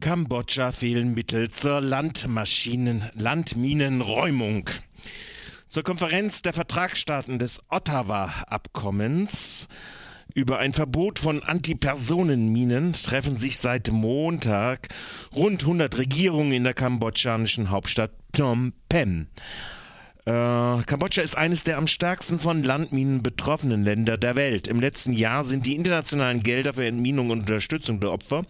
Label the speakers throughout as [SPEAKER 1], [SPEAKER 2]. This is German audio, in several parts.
[SPEAKER 1] Kambodscha fehlen Mittel zur Landmaschinen Landminenräumung. Zur Konferenz der Vertragsstaaten des Ottawa-Abkommens über ein Verbot von Antipersonenminen treffen sich seit Montag rund 100 Regierungen in der kambodschanischen Hauptstadt Phnom Penh. Äh, Kambodscha ist eines der am stärksten von Landminen betroffenen Länder der Welt. Im letzten Jahr sind die internationalen Gelder für Entminung und Unterstützung der Opfer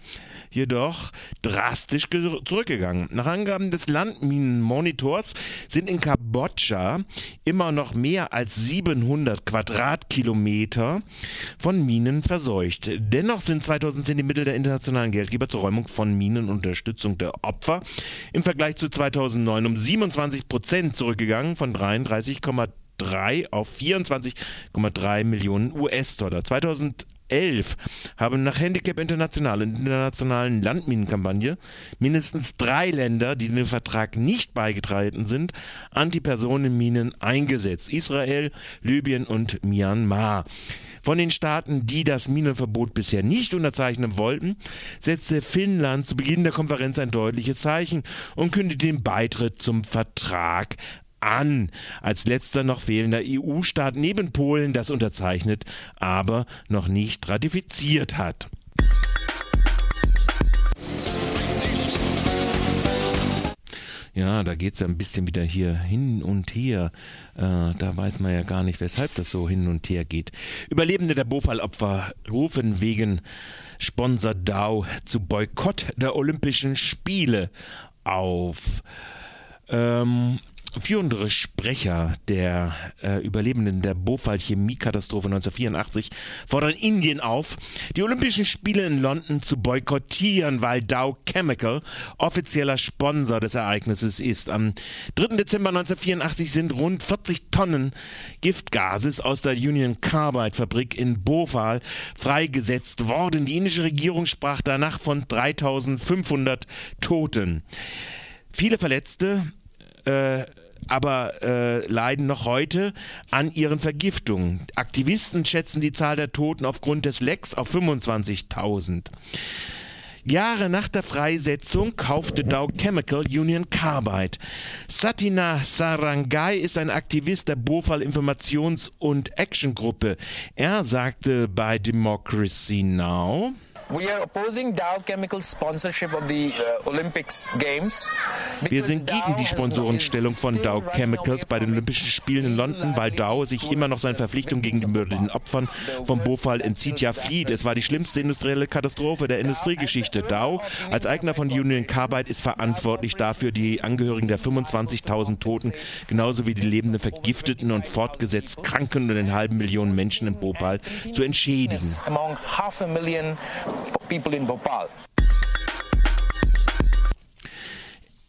[SPEAKER 1] jedoch drastisch zurückgegangen. Nach Angaben des Landminenmonitors sind in Kambodscha immer noch mehr als 700 Quadratkilometer von Minen verseucht. Dennoch sind 2010 die Mittel der internationalen Geldgeber zur Räumung von Minen und Unterstützung der Opfer im Vergleich zu 2009 um 27 Prozent zurückgegangen von 33,3 auf 24,3 Millionen US-Dollar. 2011 haben nach Handicap International und internationalen Landminenkampagne mindestens drei Länder, die dem Vertrag nicht beigetreten sind, Antipersonenminen eingesetzt. Israel, Libyen und Myanmar. Von den Staaten, die das Minenverbot bisher nicht unterzeichnen wollten, setzte Finnland zu Beginn der Konferenz ein deutliches Zeichen und kündigte den Beitritt zum Vertrag an. Als letzter noch fehlender EU-Staat neben Polen das unterzeichnet, aber noch nicht ratifiziert hat. Ja, da geht es ja ein bisschen wieder hier hin und her. Äh, da weiß man ja gar nicht, weshalb das so hin und her geht. Überlebende der Bofallopfer rufen wegen Sponsor Dow zu Boykott der Olympischen Spiele auf. Ähm, Führende Sprecher der äh, Überlebenden der Bhopal-Chemiekatastrophe 1984 fordern Indien auf, die Olympischen Spiele in London zu boykottieren, weil Dow Chemical offizieller Sponsor des Ereignisses ist. Am 3. Dezember 1984 sind rund 40 Tonnen Giftgases aus der Union Carbide Fabrik in Bhopal freigesetzt worden. Die indische Regierung sprach danach von 3500 Toten. Viele Verletzte äh, aber äh, leiden noch heute an ihren Vergiftungen. Aktivisten schätzen die Zahl der Toten aufgrund des Lecks auf 25.000. Jahre nach der Freisetzung kaufte Dow Chemical Union Carbide. Satina Sarangai ist ein Aktivist der Bofal Informations- und Actiongruppe. Er sagte bei Democracy Now, Wir sind gegen die Sponsorenstellung von Dow Chemicals bei den Olympischen Spielen in London, weil Dow sich immer noch seinen Verpflichtungen gegenüber den Opfern vom Bofall entzieht, ja flieht. Es war die schlimmste industrielle Katastrophe der Industriegeschichte. Dow als Eigner von Union Carbide ist verantwortlich dafür, die Angehörigen der 25.000 Toten genauso wie die lebenden Vergifteten und fortgesetzt Kranken und den halben Millionen Menschen in Bhopal zu entschädigen
[SPEAKER 2] people in Bhopal.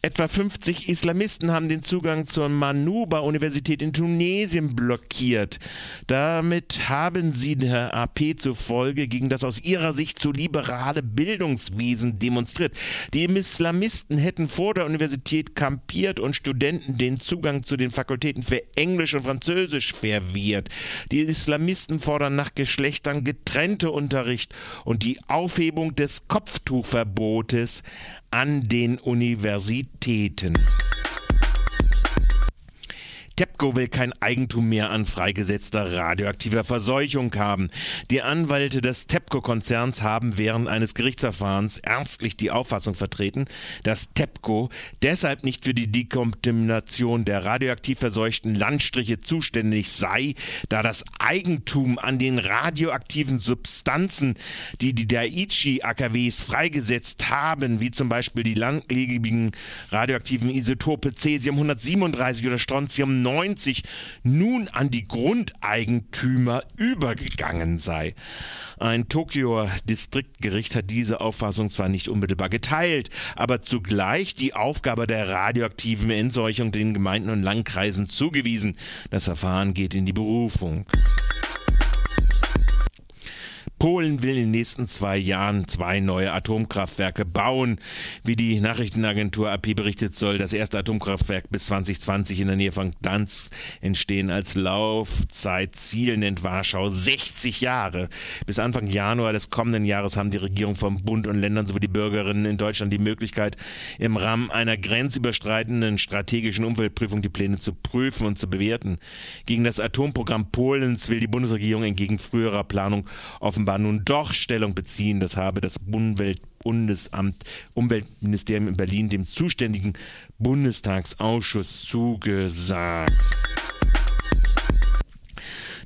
[SPEAKER 1] Etwa 50 Islamisten haben den Zugang zur Manuba-Universität in Tunesien blockiert. Damit haben sie der AP zufolge gegen das aus ihrer Sicht zu liberale Bildungswesen demonstriert. Die Islamisten hätten vor der Universität kampiert und Studenten den Zugang zu den Fakultäten für Englisch und Französisch verwehrt. Die Islamisten fordern nach Geschlechtern getrennte Unterricht und die Aufhebung des Kopftuchverbotes an den Universitäten. TEPCO will kein Eigentum mehr an freigesetzter radioaktiver Verseuchung haben. Die Anwälte des TEPCO-Konzerns haben während eines Gerichtsverfahrens ernstlich die Auffassung vertreten, dass TEPCO deshalb nicht für die Dekontamination der radioaktiv verseuchten Landstriche zuständig sei, da das Eigentum an den radioaktiven Substanzen, die die Daiichi-AKWs freigesetzt haben, wie zum Beispiel die langlebigen radioaktiven Isotope Cesium 137 oder Strontium 1990 nun an die Grundeigentümer übergegangen sei. Ein Tokioer Distriktgericht hat diese Auffassung zwar nicht unmittelbar geteilt, aber zugleich die Aufgabe der radioaktiven Entseuchung den Gemeinden und Landkreisen zugewiesen. Das Verfahren geht in die Berufung. Polen will in den nächsten zwei Jahren zwei neue Atomkraftwerke bauen. Wie die Nachrichtenagentur AP berichtet, soll das erste Atomkraftwerk bis 2020 in der Nähe von Gdansk entstehen. Als Laufzeitziel nennt Warschau 60 Jahre. Bis Anfang Januar des kommenden Jahres haben die Regierung vom Bund und Ländern sowie die Bürgerinnen in Deutschland die Möglichkeit, im Rahmen einer grenzüberschreitenden strategischen Umweltprüfung die Pläne zu prüfen und zu bewerten. Gegen das Atomprogramm Polens will die Bundesregierung entgegen früherer Planung offenbar offenbar nun doch Stellung beziehen. Das habe das Umwelt Bundesamt, Umweltministerium in Berlin dem zuständigen Bundestagsausschuss zugesagt.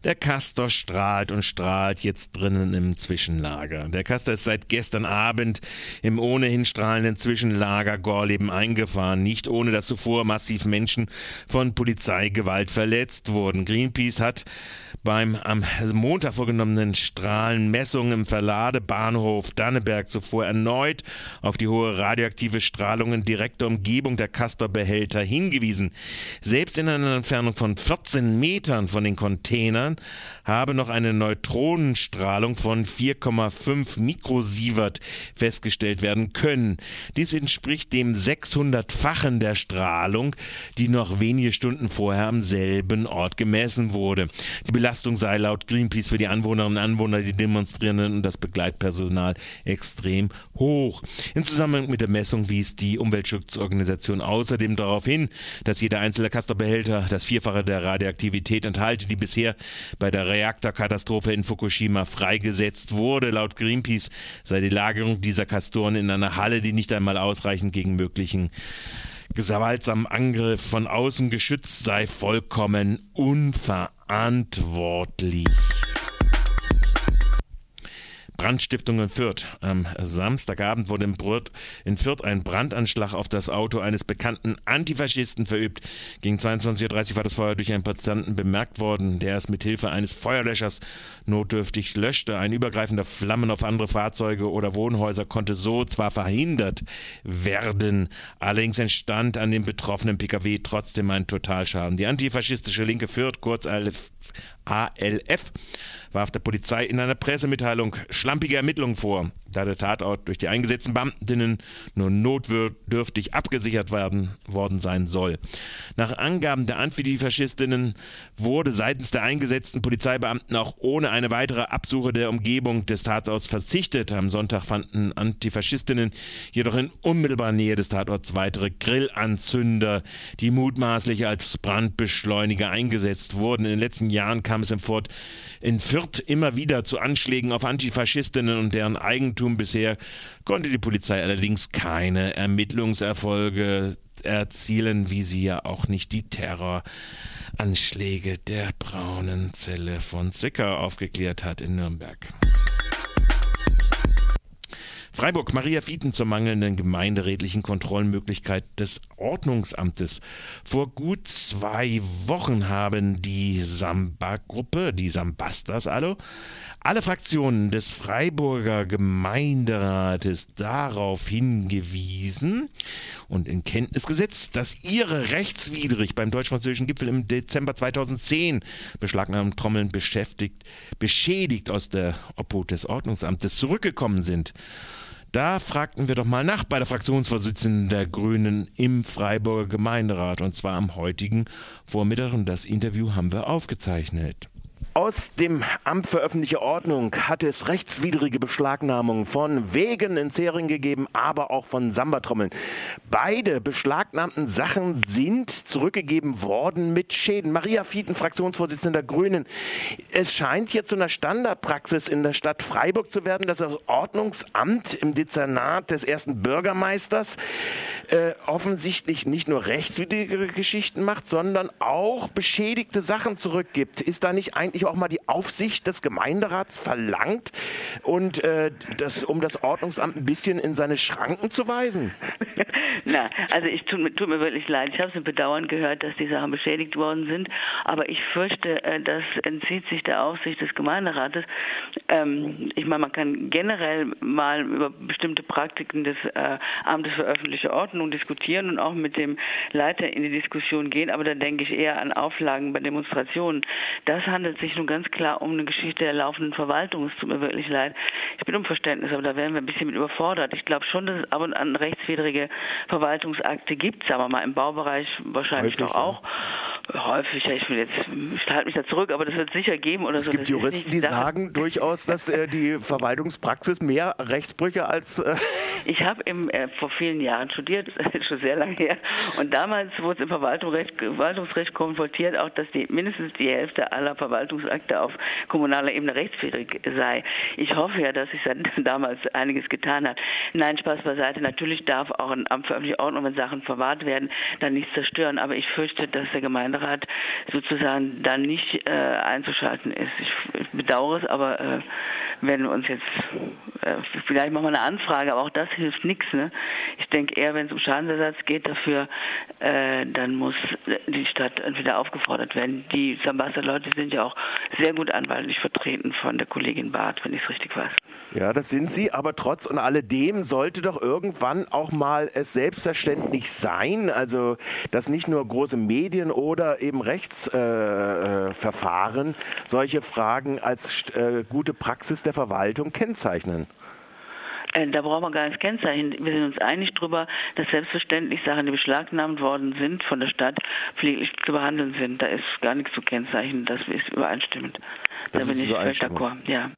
[SPEAKER 1] Der Castor strahlt und strahlt jetzt drinnen im Zwischenlager. Der Castor ist seit gestern Abend im ohnehin strahlenden Zwischenlager Gorleben eingefahren, nicht ohne dass zuvor massiv Menschen von Polizeigewalt verletzt wurden. Greenpeace hat beim am Montag vorgenommenen Strahlenmessung im Verladebahnhof Danneberg zuvor erneut auf die hohe radioaktive Strahlung in direkter Umgebung der Castor-Behälter hingewiesen. Selbst in einer Entfernung von 14 Metern von den Containern habe noch eine Neutronenstrahlung von 4,5 Mikrosievert festgestellt werden können. Dies entspricht dem 600-fachen der Strahlung, die noch wenige Stunden vorher am selben Ort gemessen wurde. Die Belastung sei laut Greenpeace für die Anwohnerinnen und Anwohner, die Demonstrierenden und das Begleitpersonal extrem hoch. Im Zusammenhang mit der Messung wies die Umweltschutzorganisation außerdem darauf hin, dass jeder einzelne Castor-Behälter das Vierfache der Radioaktivität enthalte, die bisher bei der Reaktorkatastrophe in Fukushima freigesetzt wurde. Laut Greenpeace sei die Lagerung dieser Kastoren in einer Halle, die nicht einmal ausreichend gegen möglichen gewaltsamen Angriff von außen geschützt sei, vollkommen unverantwortlich. Brandstiftung in Fürth. Am Samstagabend wurde in Fürth ein Brandanschlag auf das Auto eines bekannten Antifaschisten verübt. Gegen 22.30 Uhr war das Feuer durch einen Passanten bemerkt worden, der es mit Hilfe eines Feuerlöschers notdürftig löschte. Ein übergreifender Flammen auf andere Fahrzeuge oder Wohnhäuser konnte so zwar verhindert werden, allerdings entstand an dem betroffenen Pkw trotzdem ein Totalschaden. Die antifaschistische Linke Fürth, kurz ALF, warf der Polizei in einer Pressemitteilung schlampige Ermittlungen vor, da der Tatort durch die eingesetzten Beamtinnen nur notdürftig abgesichert werden, worden sein soll. Nach Angaben der Antifaschistinnen wurde seitens der eingesetzten Polizeibeamten auch ohne eine weitere Absuche der Umgebung des Tatorts verzichtet. Am Sonntag fanden Antifaschistinnen jedoch in unmittelbarer Nähe des Tatorts weitere Grillanzünder, die mutmaßlich als Brandbeschleuniger eingesetzt wurden. In den letzten Jahren kam es in Fürth immer wieder zu Anschlägen auf Antifaschistinnen und deren Eigentum. Bisher konnte die Polizei allerdings keine Ermittlungserfolge erzielen, wie sie ja auch nicht die Terroranschläge der braunen Zelle von Zicker aufgeklärt hat in Nürnberg. Freiburg Maria Fieten zur mangelnden gemeinderätlichen Kontrollmöglichkeit des Ordnungsamtes. Vor gut zwei Wochen haben die Samba-Gruppe, die Sambastas alle, alle Fraktionen des Freiburger Gemeinderates darauf hingewiesen und in Kenntnis gesetzt, dass ihre rechtswidrig beim deutsch-französischen Gipfel im Dezember 2010 beschlagnahmten Trommeln beschäftigt, beschädigt aus der Obhut des Ordnungsamtes zurückgekommen sind. Da fragten wir doch mal nach bei der Fraktionsvorsitzenden der Grünen im Freiburger Gemeinderat und zwar am heutigen Vormittag und das Interview haben wir aufgezeichnet. Aus dem Amt für öffentliche Ordnung hat es rechtswidrige Beschlagnahmungen von Wegen in Zering gegeben, aber auch von Sambatrommeln. Beide beschlagnahmten Sachen sind zurückgegeben worden mit Schäden. Maria Fieten, Fraktionsvorsitzende der Grünen. Es scheint hier zu einer Standardpraxis in der Stadt Freiburg zu werden, dass das Ordnungsamt im Dezernat des ersten Bürgermeisters äh, offensichtlich nicht nur rechtswidrige Geschichten macht, sondern auch beschädigte Sachen zurückgibt. Ist da nicht eigentlich auch mal die Aufsicht des Gemeinderats verlangt und äh, das, um das Ordnungsamt ein bisschen in seine Schranken zu weisen?
[SPEAKER 2] Na, also ich tut, tut mir wirklich leid. Ich habe es mit Bedauern gehört, dass die Sachen beschädigt worden sind, aber ich fürchte, äh, das entzieht sich der Aufsicht des Gemeinderates. Ähm, ich meine, man kann generell mal über bestimmte Praktiken des äh, Amtes für öffentliche Ordnung diskutieren und auch mit dem Leiter in die Diskussion gehen, aber da denke ich eher an Auflagen bei Demonstrationen. Das handelt sich nun ganz klar um eine Geschichte der laufenden Verwaltung. Es tut mir wirklich leid. Ich bin um Verständnis, aber da werden wir ein bisschen mit überfordert. Ich glaube schon, dass es ab und an rechtswidrige Verwaltungsakte gibt, sagen wir mal im Baubereich wahrscheinlich Häufig, doch auch. Ja. Häufig, ich will jetzt, ich halte mich da zurück, aber das wird sicher geben oder
[SPEAKER 1] es
[SPEAKER 2] so.
[SPEAKER 1] Es gibt Juristen, die sagen durchaus, dass äh, die Verwaltungspraxis mehr Rechtsbrüche als. Äh
[SPEAKER 2] ich habe äh, vor vielen Jahren studiert, schon sehr lange her, und damals wurde es im Verwaltungsrecht, Verwaltungsrecht konfrontiert, auch dass die, mindestens die Hälfte aller Verwaltungsakte auf kommunaler Ebene rechtswidrig sei. Ich hoffe ja, dass sich seit damals einiges getan hat. Nein, Spaß beiseite. Natürlich darf auch ein Amt für öffentliche Ordnung, wenn Sachen verwahrt werden, dann nichts zerstören. Aber ich fürchte, dass der Gemeinderat sozusagen dann nicht äh, einzuschalten ist. Ich, ich bedauere es, aber äh, wenn wir uns jetzt, äh, vielleicht machen wir eine Anfrage, aber auch das hilft nichts. Ne? Ich denke eher, wenn es um Schadensersatz geht dafür, äh, dann muss die Stadt entweder aufgefordert werden. Die Sambasa-Leute sind ja auch sehr gut anwaltlich vertreten von der Kollegin Barth, wenn ich es richtig weiß.
[SPEAKER 1] Ja, das sind sie, aber trotz und alledem sollte doch irgendwann auch mal es selbstverständlich sein, also dass nicht nur große Medien oder eben Rechtsverfahren äh, solche Fragen als äh, gute Praxis der Verwaltung kennzeichnen.
[SPEAKER 2] Äh, da brauchen wir gar nichts kennzeichnen. Wir sind uns einig darüber, dass selbstverständlich Sachen, die beschlagnahmt worden sind von der Stadt, pfleglich zu behandeln sind. Da ist gar nichts zu kennzeichnen. Das ist übereinstimmend. Das da bin ich völlig d'accord. Ja.